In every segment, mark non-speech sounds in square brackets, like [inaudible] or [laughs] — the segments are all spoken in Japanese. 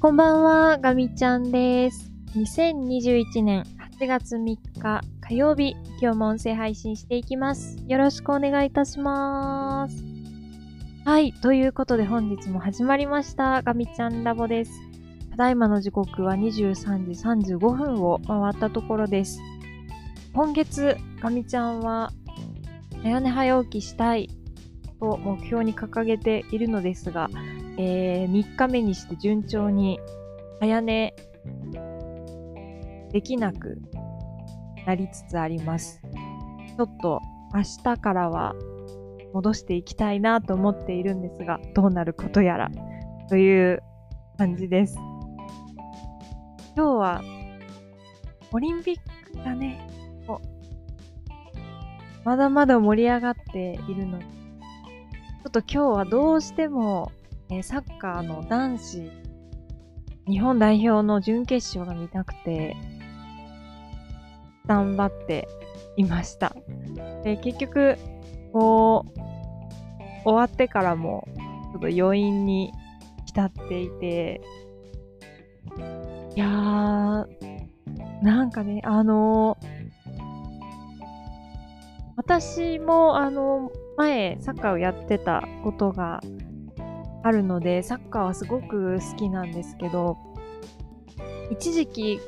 こんばんは、ガミちゃんです。2021年8月3日火曜日、今日も音声配信していきます。よろしくお願いいたします。はい、ということで本日も始まりました、ガミちゃんラボです。ただいまの時刻は23時35分を回ったところです。今月、ガミちゃんは、早寝早起きしたいと目標に掲げているのですが、えー3日目にして順調に早寝できなくなりつつあります。ちょっと明日からは戻していきたいなと思っているんですが、どうなることやらという感じです。今日はオリンピックがね、まだまだ盛り上がっているので、ちょっと今日はどうしてもえサッカーの男子日本代表の準決勝が見たくて頑張っていました。で結局こう終わってからもちょっと余韻に浸っていていやーなんかねあの私もあの前サッカーをやってたことがあるので、サッカーはすごく好きなんですけど、一時期、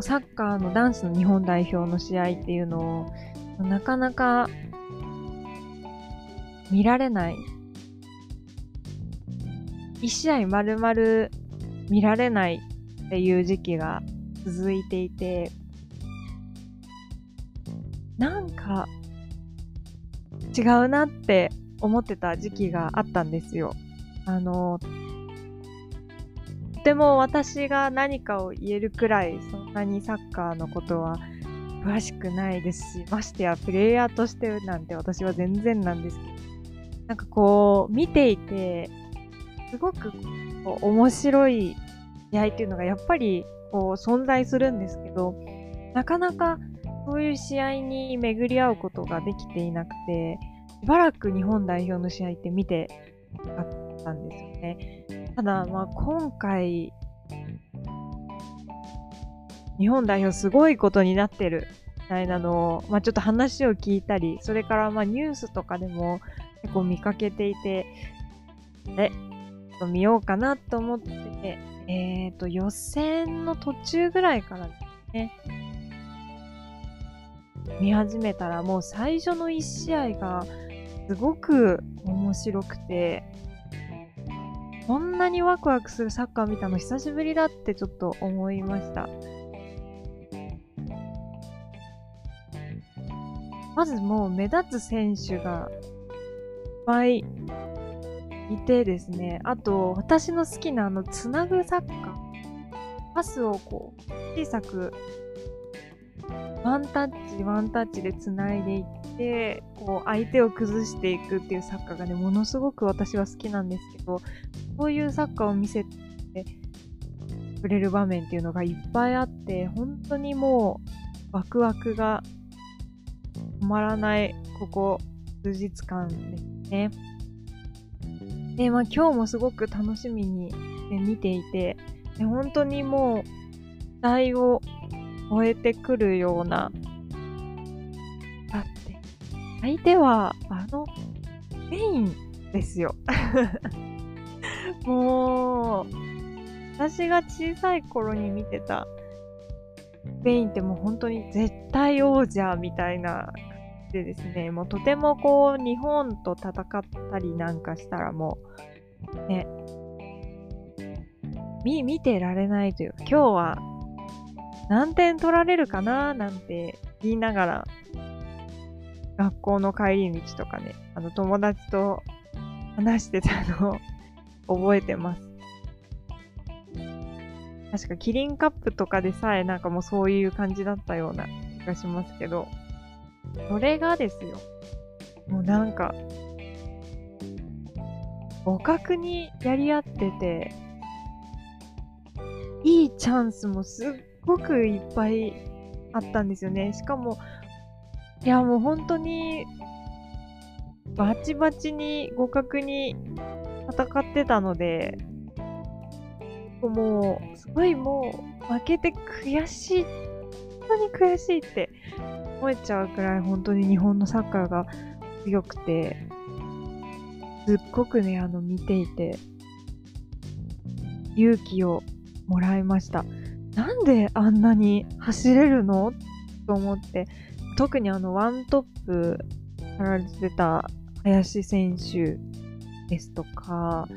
サッカーの男子の日本代表の試合っていうのを、なかなか見られない。一試合丸々見られないっていう時期が続いていて、なんか違うなって思ってた時期があったんですよ。あの、とても私が何かを言えるくらい、そんなにサッカーのことは詳しくないですし、ましてやプレイヤーとしてなんて私は全然なんですけど、なんかこう、見ていて、すごくこう面白い試合っていうのがやっぱりこう存在するんですけど、なかなかそういう試合に巡り合うことができていなくて、しばらく日本代表の試合って見てなかったんですよね。ただ、まあ、今回、日本代表すごいことになってるみたいなのを、まあ、ちょっと話を聞いたり、それからまあニュースとかでも結構見かけていて、え、ちょっと見ようかなと思って、えっ、と、予選の途中ぐらいからですね、見始めたらもう最初の1試合がすごく面白くて、こんなにワクワクするサッカー見たの久しぶりだってちょっと思いました。まずもう目立つ選手がいっぱいいてですね、あと私の好きなあのつなぐサッカー、パスをこう小さくワンタッチワンタッチでつないでいって、こう相手を崩していくっていうサッカーがね、ものすごく私は好きなんですけど、こういうサッカーを見せてくれる場面っていうのがいっぱいあって、本当にもうワクワクが止まらない、ここ数日間ですね。で、まあ今日もすごく楽しみに、ね、見ていて、で本当にもう、期待を超えてくるような、だって、相手は、あの、スペインですよ。[laughs] もう、私が小さい頃に見てた。スペインってもう本当に絶対王者みたいな感じでですね、もうとてもこう日本と戦ったりなんかしたらもう、ね、見、見てられないという、今日は何点取られるかななんて言いながら、学校の帰り道とかね、あの友達と話してたのを覚えてます。確かキリンカップとかでさえなんかもうそういう感じだったような気がしますけど、それがですよ。もうなんか、互角にやり合ってて、いいチャンスもすっごくいっぱいあったんですよね。しかも、いやもう本当に、バチバチに互角に戦ってたので、もう、すごいもう、負けて悔しい、本当に悔しいって思えちゃうくらい本当に日本のサッカーが強くて、すっごくね、あの、見ていて、勇気をもらいました。なんであんなに走れるの？と思って、特にあの、ワントップやられてた林選手ですとか、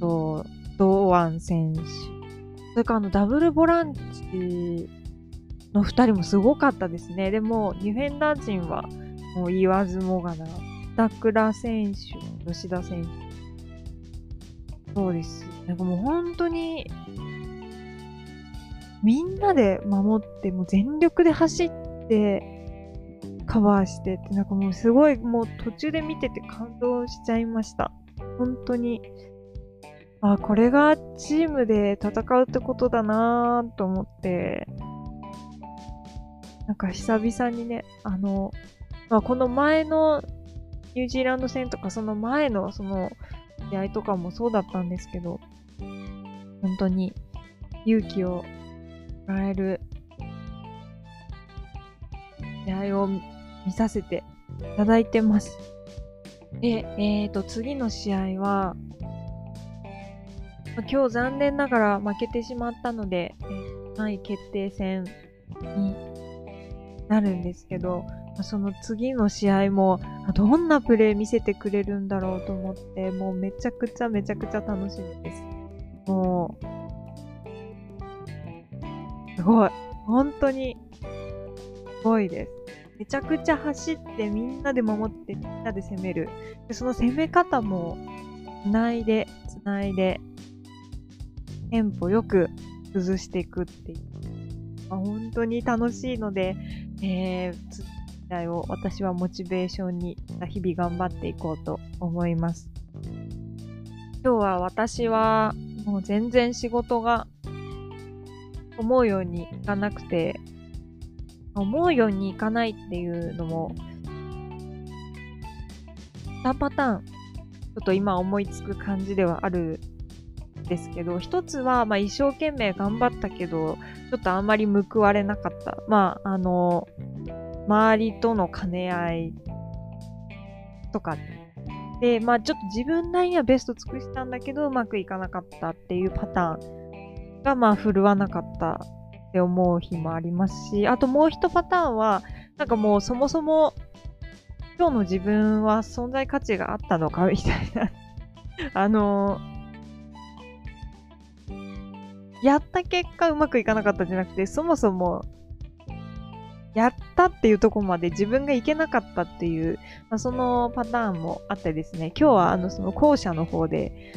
と、堂安選手、それからあの、ダブルボランチの2人もすごかったですね。でも、ディフェンダー陣はもう言わずもがな、板倉選手、吉田選手、そうです。なんかもう本当に、みんなで守って、もう全力で走って、カバーしてって、なんかもうすごい、もう途中で見てて感動しちゃいました。本当に。あ、これがチームで戦うってことだなぁと思って、なんか久々にね、あの、まあ、この前のニュージーランド戦とか、その前のその試合とかもそうだったんですけど、本当に勇気をもらえる試合を見させていただいてます。で、え、ー、と、次の試合は、ま今日残念ながら負けてしまったので、3位決定戦になるんですけど、その次の試合も、どんなプレー見せてくれるんだろうと思って、もうめちゃくちゃめちゃくちゃ楽しみです。もう、すごい。本当に、すごいです。めちゃくちゃ走ってみんなで守ってみんなで攻める。でその攻め方も、つないで、つないで、テンポよく崩していくっていう。まあ、本当に楽しいので、えー、時代を私はモチベーションに日々頑張っていこうと思います。今日は私はもう全然仕事が思うようにいかなくて、思うようにいかないっていうのも、2パターン、ちょっと今思いつく感じではあるですけど、一つは、まあ一生懸命頑張ったけど、ちょっとあんまり報われなかった。まあ、あの、周りとの兼ね合いとかで、まあちょっと自分なりにはベスト尽くしたんだけど、うまくいかなかったっていうパターンが、まあ振るわなかったって思う日もありますし、あともう一パターンは、なんかもうそもそも今日の自分は存在価値があったのかみたいな。[laughs] あのやった結果うまくいかなかったんじゃなくて、そもそもやったっていうとこまで自分がいけなかったっていう、まあ、そのパターンもあってですね、今日はあのその後者の方で、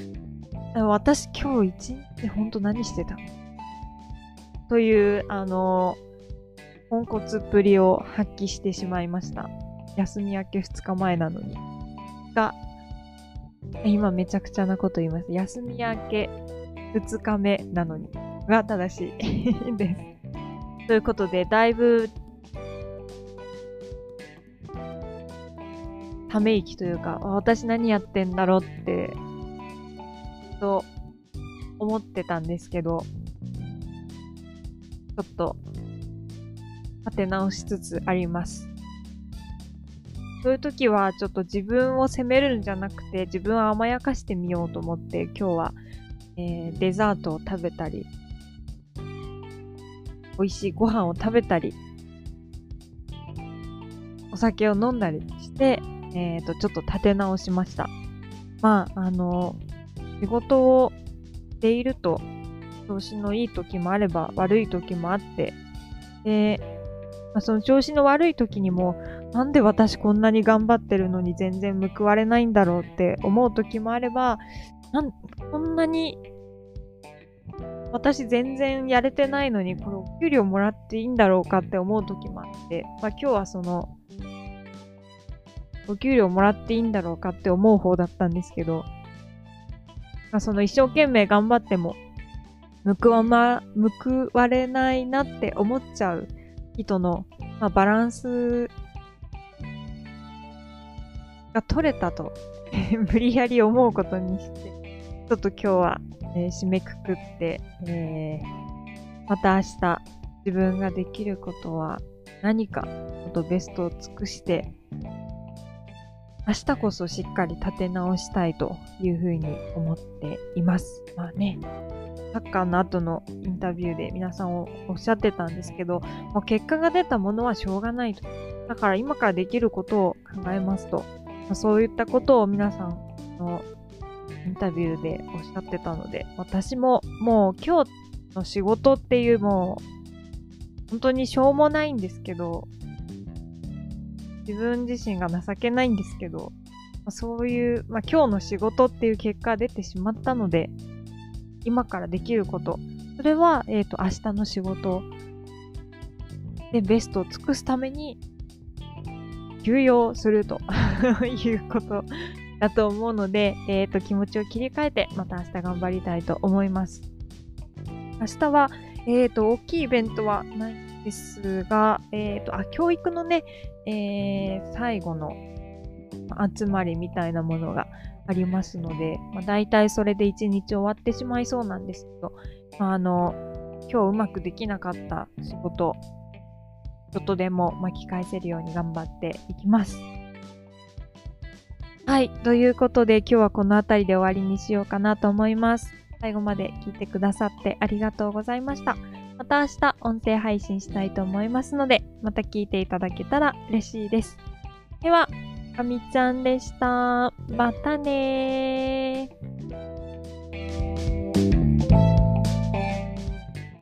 私今日一日本当何してたのという、あの、ポンコツっぷりを発揮してしまいました。休み明け2日前なのに。が、今めちゃくちゃなこと言います。休み明け2日目なのに。が正しい [laughs] です。ということで、だいぶ、ため息というか、私何やってんだろうって、と思ってたんですけど、ょっと立て直しつつあります。そういう時はちょっと自分を責めるんじゃなくて自分を甘やかしてみようと思って今日は、えー、デザートを食べたり美味しいご飯を食べたりお酒を飲んだりして、えー、とちょっと立て直しました。まあ、あの、仕事をしていると調子のいい時もあれば悪い時もあって、で、まあ、その調子の悪い時にも、なんで私こんなに頑張ってるのに全然報われないんだろうって思う時もあれば、なんこんなに私全然やれてないのに、これお給料もらっていいんだろうかって思う時もあって、まあ今日はその、お給料もらっていいんだろうかって思う方だったんですけど、まあ、その一生懸命頑張っても報わま、報われないなって思っちゃう人の、まあ、バランスが取れたと [laughs] 無理やり思うことにして、ちょっと今日はえー、締めくくって、えー、また明日自分ができることは何か、とベストを尽くして、明日こそしっかり立て直したいというふうに思っています。まあね、サッカーの後のインタビューで皆さんおっしゃってたんですけど、もう結果が出たものはしょうがないと。だから今からできることを考えますと、ま、そういったことを皆さんのインタビューでおっしゃってたので、私ももう今日の仕事っていうもう本当にしょうもないんですけど、自分自身が情けないんですけど、ま、そういう、まあ、今日の仕事っていう結果が出てしまったので、今からできること、それは、えっ、ー、と、明日の仕事。でベストを尽くすために、休養すると [laughs] いうことだと思うので、えっ、ー、と、気持ちを切り替えて、また明日頑張りたいと思います。明日は、えっ、ー、と、大きいイベントはない。ですが、えっ、と、あ、教育のね、えー、最後の集まりみたいなものがありますので、まあ、大体それで一日終わってしまいそうなんですけど、まあ、あの、今日うまくできなかった仕事、ちょっとでも巻き返せるように頑張っていきます。はい。ということで今日はこの辺りで終わりにしようかなと思います。最後まで聞いてくださってありがとうございました。また明日音声配信したいと思いますので、また聞いていただけたら嬉しいです。では、かみちゃんでした。またねー。